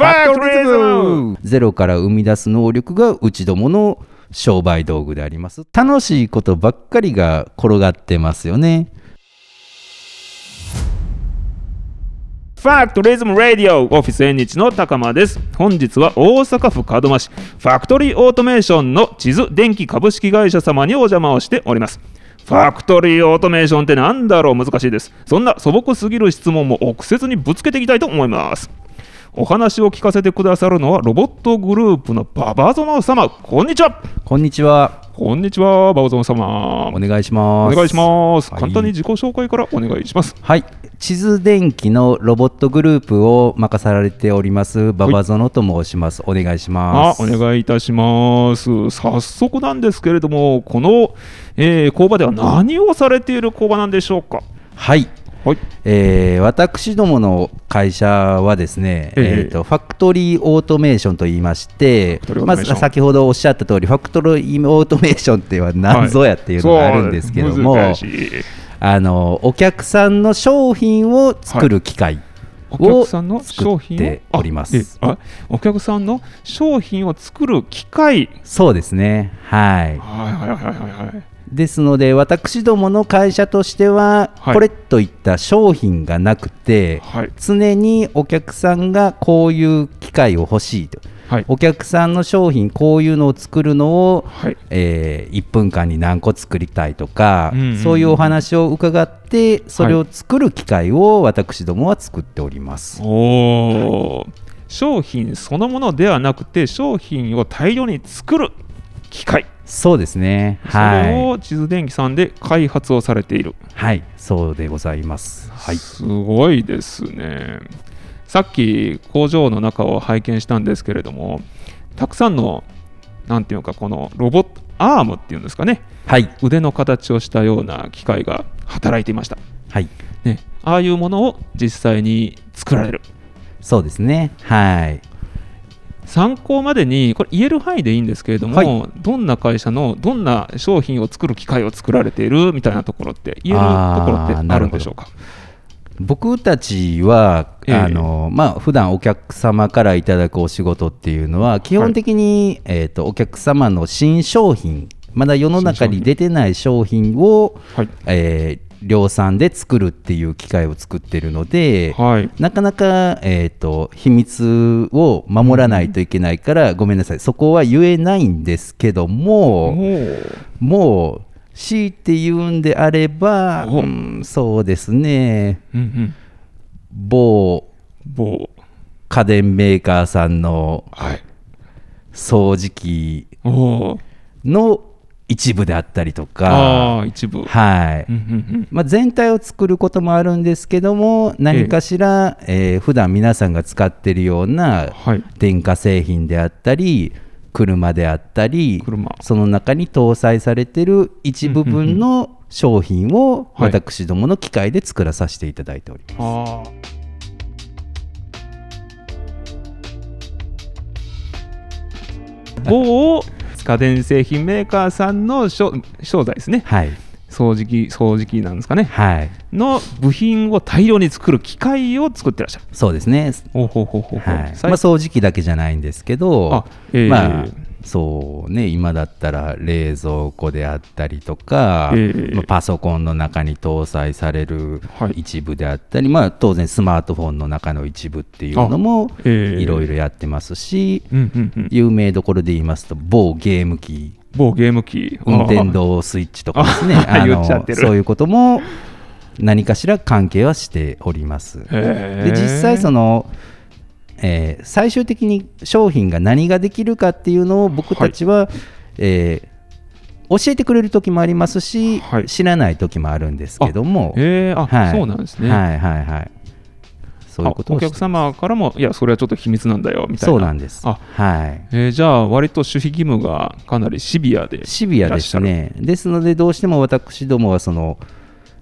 ファクトリズムゼロから生み出す能力がうちどもの商売道具であります。楽しいことばっかりが転がってますよね。ファクトリズムラディオオフィス縁日の高間です。本日は大阪府門真市。ファクトリーオートメーションの地図電機株式会社様にお邪魔をしております。ファクトリーオートメーションってなんだろう？難しいです。そんな素朴すぎる質問も臆せずにぶつけていきたいと思いますお話を聞かせてくださるのはロボットグループのババゾノ様。こんにちは。こんにちは。こんにちはババゾノ様。お願いします。お願いします、はい。簡単に自己紹介からお願いします。はい。地図電機のロボットグループを任されております馬場園と申します。お願いしあます。お願いいたします。早速なんですけれどもこの、えー工場では何をされている工場なんでしょうか？はいはい。えー私どもの会社はですね、ええ。えーとファクトリーオートメーションと言いましてまず先ほどおっしゃった通りファクトリーオートメーションっていうのは何ぞやっていうのがあるんですけども、そう難しい。あのお客さんの商品を作る機械おを客さんの商品を？おります。あお客さんの商品を作る機械？そうですね。はい。はいはいはいはいはい。ですので私どもの会社としては、はい。これといった商品がなくてはい。常にお客さんがこういう機械を欲しいとはい。お客さんの商品こういうのを作るのを、はい。えー1分間に何個作りたいとか、うんうんうん。そういうお話を伺ってそれを作る機械を私どもは作っております、おー。商品そのものではなくて商品を大量に作る機械そうですね。それはを地図電機さんで開発をされている、い、はい、そうでございます。はい。すごいですねさっき工場の中を拝見したんですけれどもたくさんのなんていうかこのロボットアームっていうんですかね。はい。腕の形をしたような機械が働いていました、はい。ね、ああいうものを実際に作られる。そうですね。はい。参考までにこれ言える範囲でいいんですけれども、はい。どんな会社のどんな商品を作る機械を作られているみたいなところって言えるところってあるんでしょうか？僕たちは、ええ。あのまあ普段お客様からいただくお仕事っていうのは基本的に、えー、とお客様の新商品まだ世の中に出てない商品を、はい。えー量産で作るっていう機械を作ってるので、はい。なかなか、えー、と秘密を守らないといけないから、ごめんなさい。そこは言えないんですけども、もう強いて言うんであれば、おうんそうですね。うんうん。某某。家電メーカーさんのはい。掃除機の一部であったりとか、一部。はい。うんうんまあ、全体を作ることもあるんですけども何かしら、えー普段皆さんが使ってるよううんなはい。電化製品であったり車であったり車。その中に搭載されてる一部分の商品をはい。私どもの機械で作らさせていただいております。あー。某家電製品メーカーさんの商商材ですね。はい、掃除機掃除機なんですかね。はい、の部品を大量に作る機械を作ってらっしゃる。そうですね。はい、最まあ、掃除機だけじゃないんですけどあ、えーまあそうね。今だったら冷蔵庫であったりとか、えーまあパソコンの中に搭載されるはい。一部であったり、まあ、当然スマートフォンの中の一部っていうのもえーいろいろやってますし、うんうんうん。有名どころで言いますと某ゲーム機某ゲーム機。運転堂スイッチとかですね。あー。あ言っちゃってる。のそういうことも何かしら関係はしております。で実際その、えー最終的に商品が何ができるかっていうのを僕たちは、えー教えてくれる時もありますし、はい。知らない時もあるんですけども、えー、あ、はい。そうなんですね、はいはいはいそういうことをして。客様からもいやそれはちょっと秘密なんだよみたいな。そうなんです。あはい。えーじゃあ割と守秘義務がかなりシビアでシビアですね。ですのでどうしても私どもはその、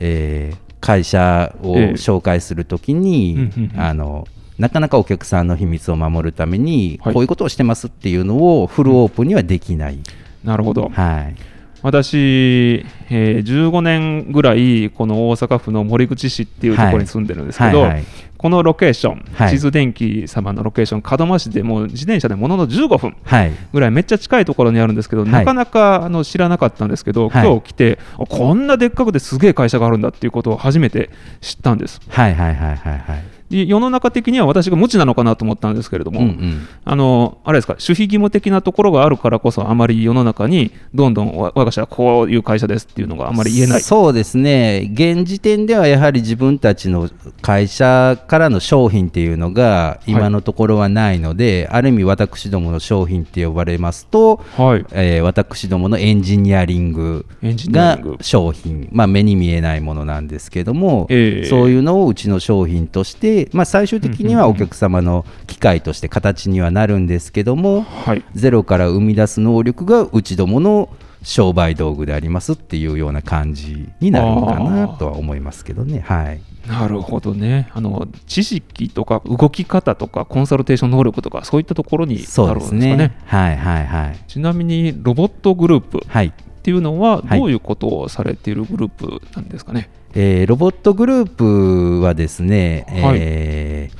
えー会社をええ。紹介するときに、うんうんうん。あのなかなかお客さんの秘密を守るために、はい。こういうことをしてますっていうのをフルオープンにはできない、なるほど。はい、私、えー15年ぐらいこの大阪府の森口市っていうところに住んでるんですけど、はいはいこのロケーション、はい。地図電機様のロケーション門真市でもう自転車でものの15分はい。ぐらいめっちゃ近いところにあるんですけど、はい。なかなかあの知らなかったんですけど、はい。今日来てあこんなでっかくてすげえ会社があるんだっていうことを初めて知ったんです。はいはいはいはいはいで世の中的には私が無知なのかなと思ったんですけれども、うんうん。あのあれですか守秘義務的なところがあるからこそあまり世の中にどんどんわ我が社はこういう会社ですっていうのがあまり言えない。そうですね。現時点ではやはり自分たちの会社からの商品っていうのが今のところはないので、ある意味私どもの商品って呼ばれますと、はい。えー私どものエンジニアリングが商品、まあ、目に見えないものなんですけども、ええ。そういうのをうちの商品として、まあ、最終的にはお客様の機械として形にはなるんですけども、はい。ゼロから生み出す能力がうちどもの商売道具でありますっていうような感じになるのかなとは思いますけどね。はい、なるほどね。あの知識とか動き方とかコンサルテーション能力とかそういったところにそうでなるんですすかね。ね。はいはいはい。ちなみにロボットグループ。っはいていうのははい。どういうことをされているグループなんですかね、えーロボットグループはですね、はい。えー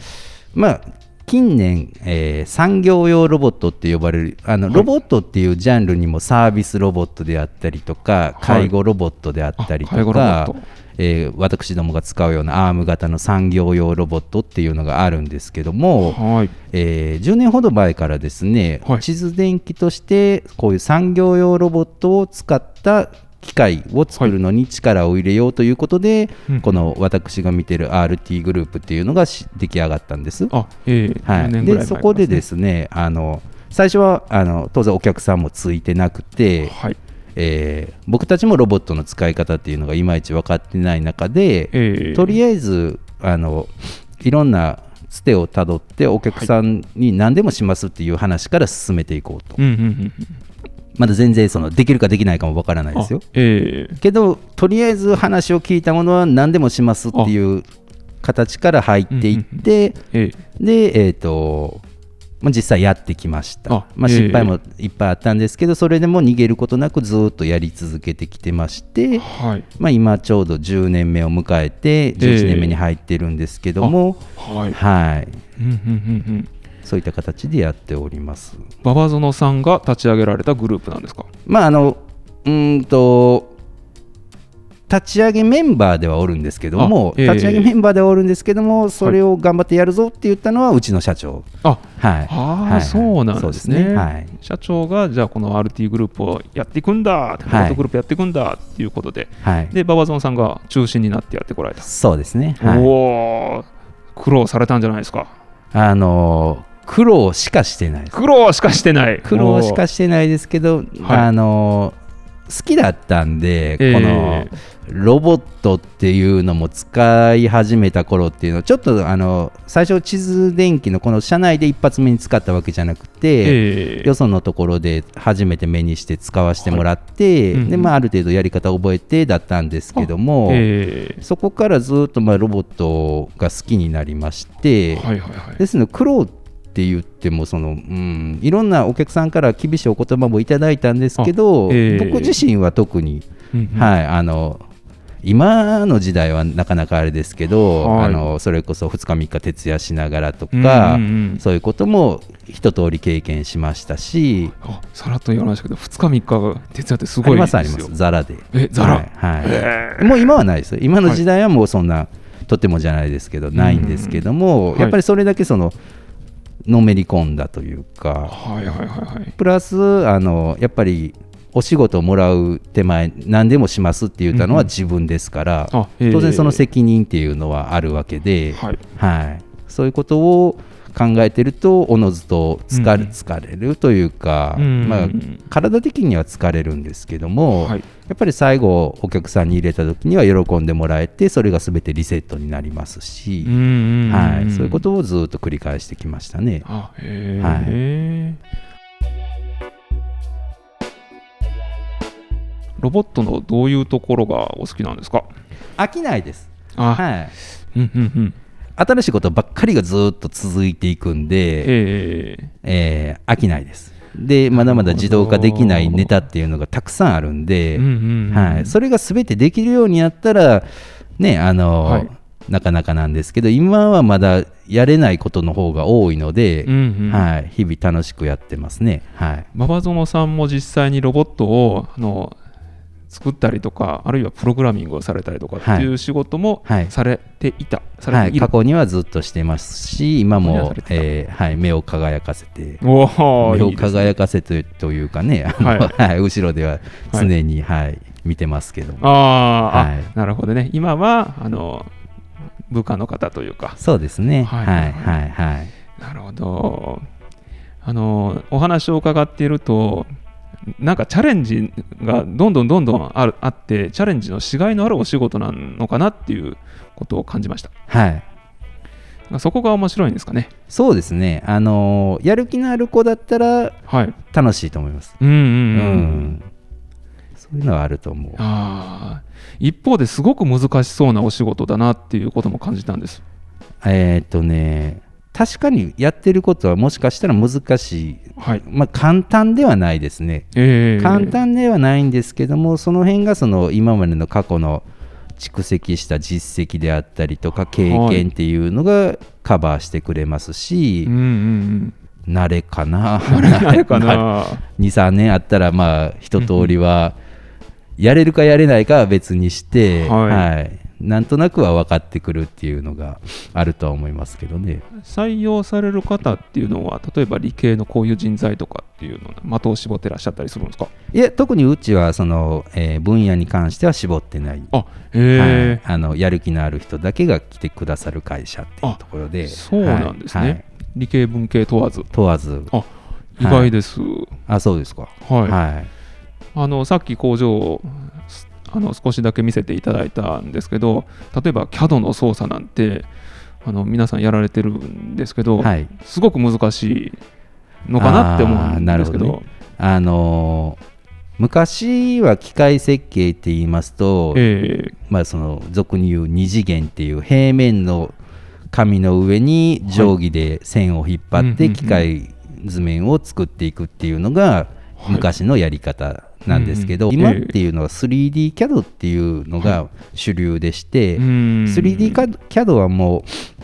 まあ近年、えー産業用ロボットって呼ばれるあの、はい。ロボットっていうジャンルにもサービスロボットであったりとかはい。介護ロボットであったりとか、トえー私どもが使うようなアーム型の産業用ロボットっていうのがあるんですけども、はい。えー10年ほど前からですね、はい。地図電機としてこういう産業用ロボットを使った機械を作るのに力を入れようということで、うん。この私が見てる RT グループっていうのがし出来上がったんです。あええ10はい、年ぐらい前でそこでですねあの最初はあの当然お客さんもついてなくて、はいえー僕たちもロボットの使い方っていうのがいまいち分かってない中で、ええ。とりあえずあのいろんなつてをたどってお客さんに何でもしますっていう話から進めていこうと、うんうんうんうん。まだ全然そのできるかできないかもわからないですよ。あええ。けどとりあえず話を聞いたものは何でもしますっていう形から入っていって、ええ。でえっ、とまあ、実際やってきました。あまあ、ええ。失敗もいっぱいあったんですけど、それでも逃げることなくずっとやり続けてきてまして、はい。まあ、今ちょうど10年目を迎えて11年目に入ってるんですけども、はい。はい、うんうんうんうん。そういった形でやっております。馬場園さんが立ち上げられたグループなんですか？まああのうーんと立ち上げメンバーではおるんですけども、あええ。立ち上げメンバーではおるんですけども、それを頑張ってやるぞって言ったのはうちの社長。あはい、ああ、はい。そうなんですね。そうはい。社長がじゃあこの RT グループをやっていくんだ、ロボットグループやっていくんだっていうことで、はい、で馬場園さんが中心になってやってこられた、そうですね。はい、おお苦労されたんじゃないですか。あのー苦労しかしてないです。苦労しかしてない。苦労しかしてないですけど、はい。あのー好きだったんで、ええ。このロボットっていうのも使い始めた頃っていうのはちょっとあの最初地図電機のこの社内で一発目に使ったわけじゃなくて、ええ。よそのところで初めて目にして使わせてもらって、はいうん。でまあ、ある程度やり方を覚えてだったんですけども、ええ。そこからずっとまあロボットが好きになりまして、はいはいはい。ですので苦労って言ってもその、うん、いろんなお客さんから厳しいお言葉もいただいたんですけど、あええ。僕自身は特に、うんうん。はい、あの今の時代はなかなかあれですけど、はい。あのそれこそ2日3日徹夜しながらとか、うんうんうん。そういうことも一通り経験しましたしあさらっと言われましたけど2日3日徹夜ってすありごいですよ。ますあります。ザラで。えザラ？はいはい。もう今はないですよ。今の時代はもうそんな、とてもじゃないですけどないんですけども、はい。やっぱりそれだけそののめり込んだというか、はいはいはいはい。プラスあのやっぱりお仕事をもらう手前何でもしますって言ったのはうんうん。自分ですから、あええ当然その責任っていうのはあるわけで、はい。はい、そういうことを考えてるとおのずと疲れ,、疲れるというか、うん。まあ、体的には疲れるんですけども、はい。やっぱり最後お客さんに入れた時には喜んでもらえてそれが全てリセットになりますし、はい、そういうことをずっと繰り返してきましたね。はいロボットのどういうところがお好きなんですか？飽きないです、あ、はい、うんうんうん新しいことばっかりがずっと続いていくんで、えええー飽きないです。でまだまだ自動化できないネタっていうのがたくさんあるんで、はい、それが全てできるようになったらねあの、はい。なかなかなんですけど今はまだやれないことの方が多いので、うんうん。はい、日々楽しくやってますね。はい。馬場園さんも実際にロボットをあの作ったりとかあるいはプログラミングをされたりとかっていう仕事もはい。されていた、さはい、れている、過去にはずっとしてますし今もえーはい、目を輝かせて。目を輝かせてというかね、はい。はい後ろでは常に、はい見てますけども。あーあ、はい。なるほどね。今はあの部下の方というか。そうですね。ははいいはいはい。なるほど。あのお話を伺っているとなんかチャレンジがどんどんどんどんあるあってチャレンジのしがいのあるお仕事なのかなっていうことを感じました。はい。そこが面白いんですかね？そうですね。あのーやる気のある子だったらはい。楽しいと思います。うんうんうん、うん。そういうのはあると思う。あー。一方ですごく難しそうなお仕事だなっていうことも感じたんです。えーっとね確かにやってることはもしかしたら難しい。はい。まあ簡単ではないですね。えー、簡単ではないんですけどもその辺がその今までの過去の蓄積した実績であったりとか経験っていうのがカバーしてくれますし、うんうん慣れかな。うんあれかな。23年あったらまあ一通りはやれるかやれないかは別にして、はい。はいなんとなくは分かってくるっていうのがあるとは思いますけどね。採用される方っていうのは例えば理系のこういう人材とかっていうの的を絞ってらっしゃったりするんですか？いや特にうちはその、えー分野に関しては絞ってない、あはいあのやる気のある人だけが来てくださる会社っていうあところで。そうなんですね、はいはい。理系文系問わず。問わず。あ意外です、あそうですか。はい、はい。あのさっき工場をすあの少しだけ見せていただいたんですけど例えば CAD の操作なんてあの皆さんやられてるんですけど、はい。すごく難しいのかなって思うんですけど。あのー昔は機械設計って言いますと、えまあ、その俗に言う二次元っていう平面の紙の上に定規で線を引っ張って機械図面を作っていくっていうのがはい昔のやり方なんですけど、うんうん。今っていうのは 3D CAD っていうのが主流でして、ー、うん 3D CAD はもう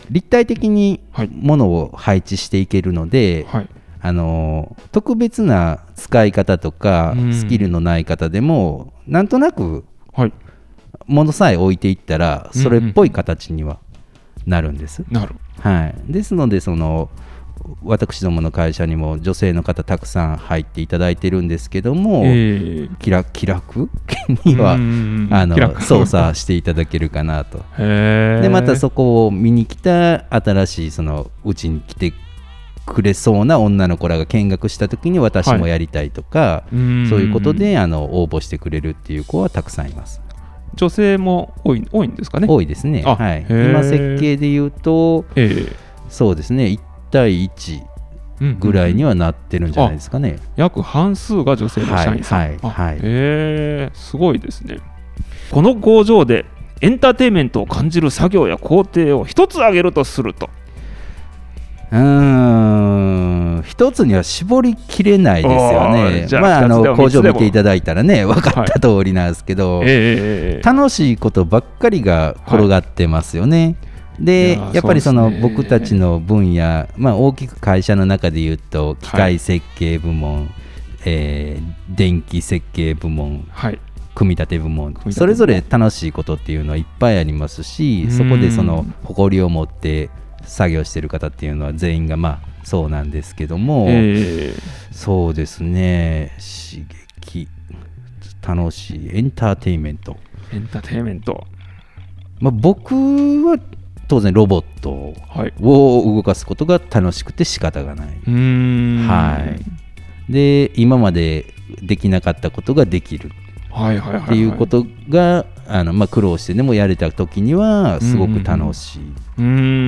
立体的にはい。ものを配置していけるので、はい。あのー特別な使い方とかうん。スキルのない方でもなんとなくはい。ものさえ置いていったらそれっぽい形にはなるんです。なる。はい、ですのでその私どもの会社にも女性の方たくさん入っていただいてるんですけども、えー気楽気楽にはうんあの 操作していただけるかなと。でまたそこを見に来た新しいそのうちに来てくれそうな女の子らが見学した時に私もやりたいとか、うん。そういうことであの応募してくれるっていう子はたくさんいます。女性も多い多いんですかね？多いですね。あはい、今設計で言うとえそうですね。1対1えうんぐらいにはなってるんじゃないですかね。約半数が女性の社員さん、はいはいあはい。へえすごいですね。この工場でエンターテインメントを感じる作業や工程を一つ挙げるとすると。うーん一つには絞りきれないですよおねー。じゃあまああの工場見ていただいたらね分かった通りなんですけど、ええええええ。楽しいことばっかりが転がってますよね。いでやっぱりその僕たちの分野、まあ、大きく会社の中で言うと機械設計部門、えー電気設計部門はい。組み立て部門それぞれ楽しいことっていうのはいっぱいありますしそこでその誇りを持って作業してる方っていうのは全員がまあそうなんですけども、ええ。そうですね。刺激。楽しい。エンターテインメント、エンターテインメント。まあ、僕は当然ロボットはい。を動かすことが楽しくて仕方がない、うーん。はい。で今までできなかったことができる。はいはいはいはい。っていうことが、あのまあ、苦労してでもやれた時にはすごく楽しい、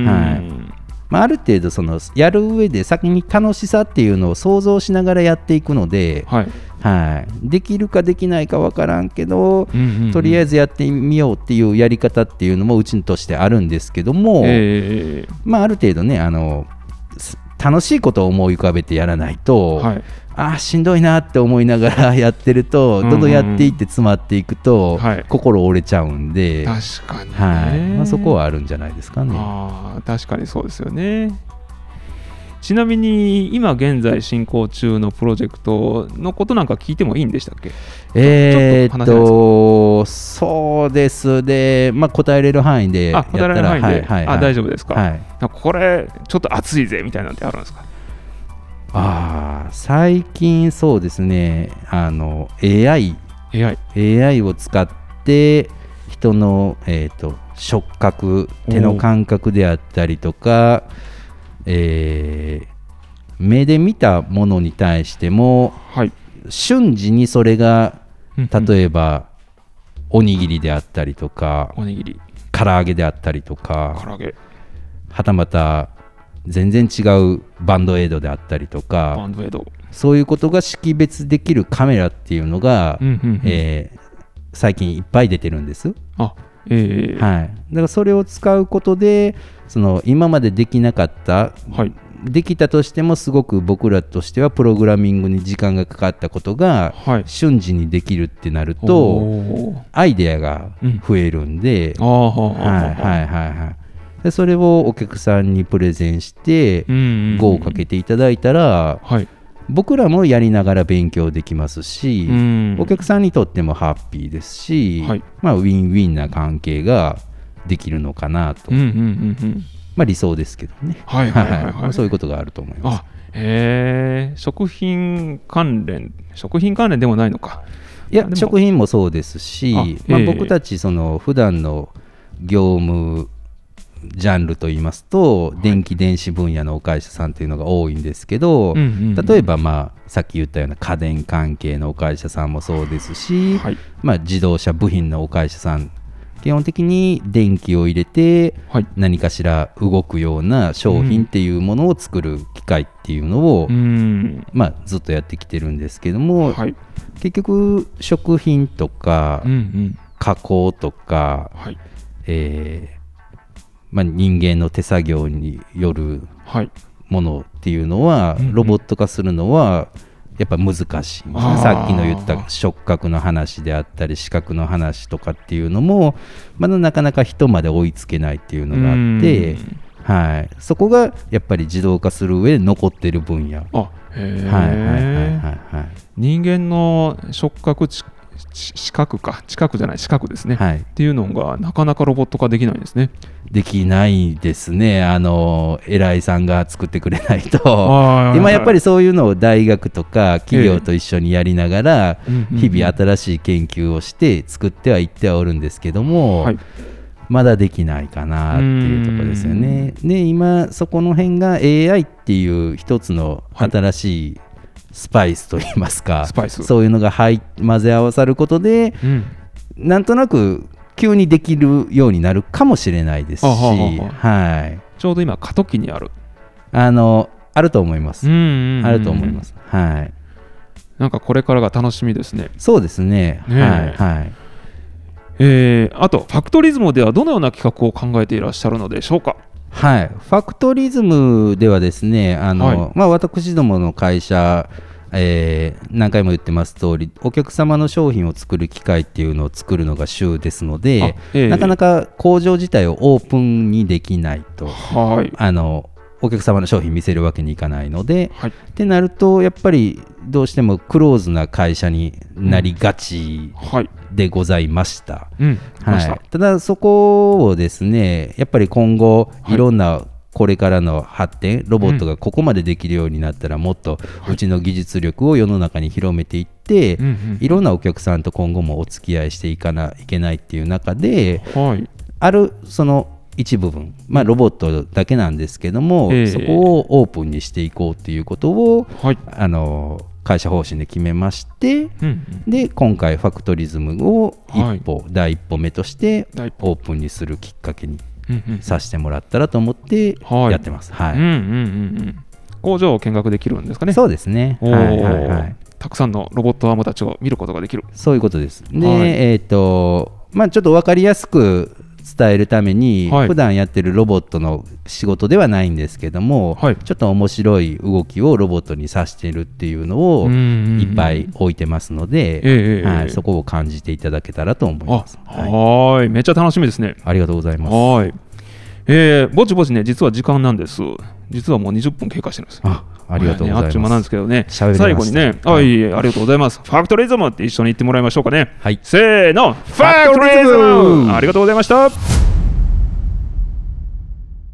はいまあ、ある程度そのやる上で先に楽しさっていうのを想像しながらやっていくので、はい。はい、できるかできないか分からんけど、とりあええずやってみようっていうやり方っていうのもうちとしてあるんですけども、ええ。まあ、ある程度ねあのす楽しいことを思い浮かべてやらないと、はいあーしんどいなって思いながら やってると、どんどんやっていって詰まっていくと、はい。心折れちゃうんで、確かにね、はい。まあ、そこはあるんじゃないですかね。あー確かにそうですよね。ちなみに今現在進行中のプロジェクトのことなんか聞いてもいいんでしたっけ？えーっとそうですね、まあ、答えれる範囲でやあったら、答えられる範囲で、はいはいはい。あ大丈夫ですか、はい、これちょっと熱いぜみたいなんてあるんですか？あー最近、そうですね、あの AI, AI AI を使って、人の、えーっと触覚、手の感覚であったりとか、えー目で見たものに対しても、はい。瞬時にそれがえ例えば、おにぎりであったりとか、おにぎり。唐揚げであったりとか、唐揚げ。はたまた全然違うバンドエイドであったりとバか、ンドエイド。そういうことが識別できるカメラっていうのが、うんうんうん。えー最近いっぱい出てるんです。あえー。はい、だからそれを使うことで、その今までできなかった、はい。できたとしてもすごく僕らとしてはプログラミングに時間がかかったことがはい。瞬時にできるってなるとアイデアが増えるんで、あー。はいはいはいはいでそれをお客さんにプレゼンしてうんうんうん。語をかけていただいたらはい。僕らもやりながら勉強できますし、うん。お客さんにとってもハッピーですし、はい。まあ、ウィンウィンな関係ができるのかなと、うんうんうんうん。まあ、理想ですけどね、はいはいはい そういうことがあると思います。あへえ食品関連食品関連でもないのか。いや食品もそうですしあまあ、ええ。僕たちその普段の業務ジャンルといいますと、電気電子分野のお会社さんっていうのが多いんですけど、うんうんうん。例えば、まあ、さっき言ったような家電関係のお会社さんもそうですし、はい。まあ、自動車部品のお会社さん基本的に電気を入れてはい。何かしら動くような商品っていうものを作る機械っていうのを、うん。まあ、ずっとやってきてるんですけども、はい。結局食品とか加工とか、はい。えーまあ、人間の手作業によるはい。ものっていうのは、うんうん。ロボット化するのはやっぱ難しい。んですねあー。さっきの言った触覚の話であったり視覚の話とかっていうのもまだなかなか人まで追いつけないっていうのがあってうん、はい、そこがやっぱり自動化する上で残ってる分野。あへえ、はいはいはいはいはい。人間の触覚ちち視覚か。近くじゃない。視覚ですね、はい。っていうのがなかなかロボット化できないんですね。できないですね、あの偉いさんが作ってくれないと。今やっぱりそういうのを大学とか企業と一緒にやりながら日々新しい研究をして作ってはいってはおるんですけども、はい。まだできないかなっていうところですよね。で今そこの辺が AI っていう一つの新しいスパイスといいますか、そういうのが入混ぜ合わさることでうんなんとなく急にできるようになるかもしれないですし、あはあははい、ちょうど今過渡期にあるあのあると思います。あると思います。はい。なんかこれからが楽しみですねそうですね。ねえはいはい。えーあとファクトリズムではどのような企画を考えていらっしゃるのでしょうか？はい、ファクトリズムではですね、あのはい。まあ、私どもの会社、えー何回も言ってます通り、お客様の商品を作る機械っていうのを作るのが主ですので、あええ。なかなか工場自体をオープンにできないと、はい。あのお客様の商品見せるわけにいかないので、はい。ってなると、やっぱりどうしてもクローズな会社になりがちはい。でございました。た、だそこをですねやっぱり今後はい。いろんなこれからの発展、ロボットがここまでできるようになったらもっとうちの技術力を世の中に広めていって、うんうんいろんなお客さんと今後もお付き合いしていかないけないっていう中ではい。あるその一部分、まあ、ロボットだけなんですけども、ええ。そこをオープンにしていこうっていうことをはい。あの会社方針で決めまして、うんうん。で今回ファクトリズムをはい。一歩、第一歩目としてオープンにするきっかけにさせてもらったらと思ってはい。やってます。はい。うんうんうんうん。工場を見学できるんですかね。そうですね。はいはいはい。たくさんのロボットアームたちを見ることができる。そういうことです。で、はい。えっ、とまあちょっと分かりやすく伝えるために、はい。普段やってるロボットの仕事ではないんですけども、はい。ちょっと面白い動きをロボットにさしてるっていうのをいっぱい置いてますので、はい、そこを感じていただけたらと思いあます。ははい、めっちゃ楽しみですね。ありがとうございます。はえー、ぼちぼちね実は時間なんです。実はもう20分経過してるんです。あありがとうございます。ねあっちゅう間なんですけどね。最後にね、あい。ありがとうございます。ファクトリズムって一緒に言ってもらいましょうかね。はい。せーのファクトリズム。ありがとうございました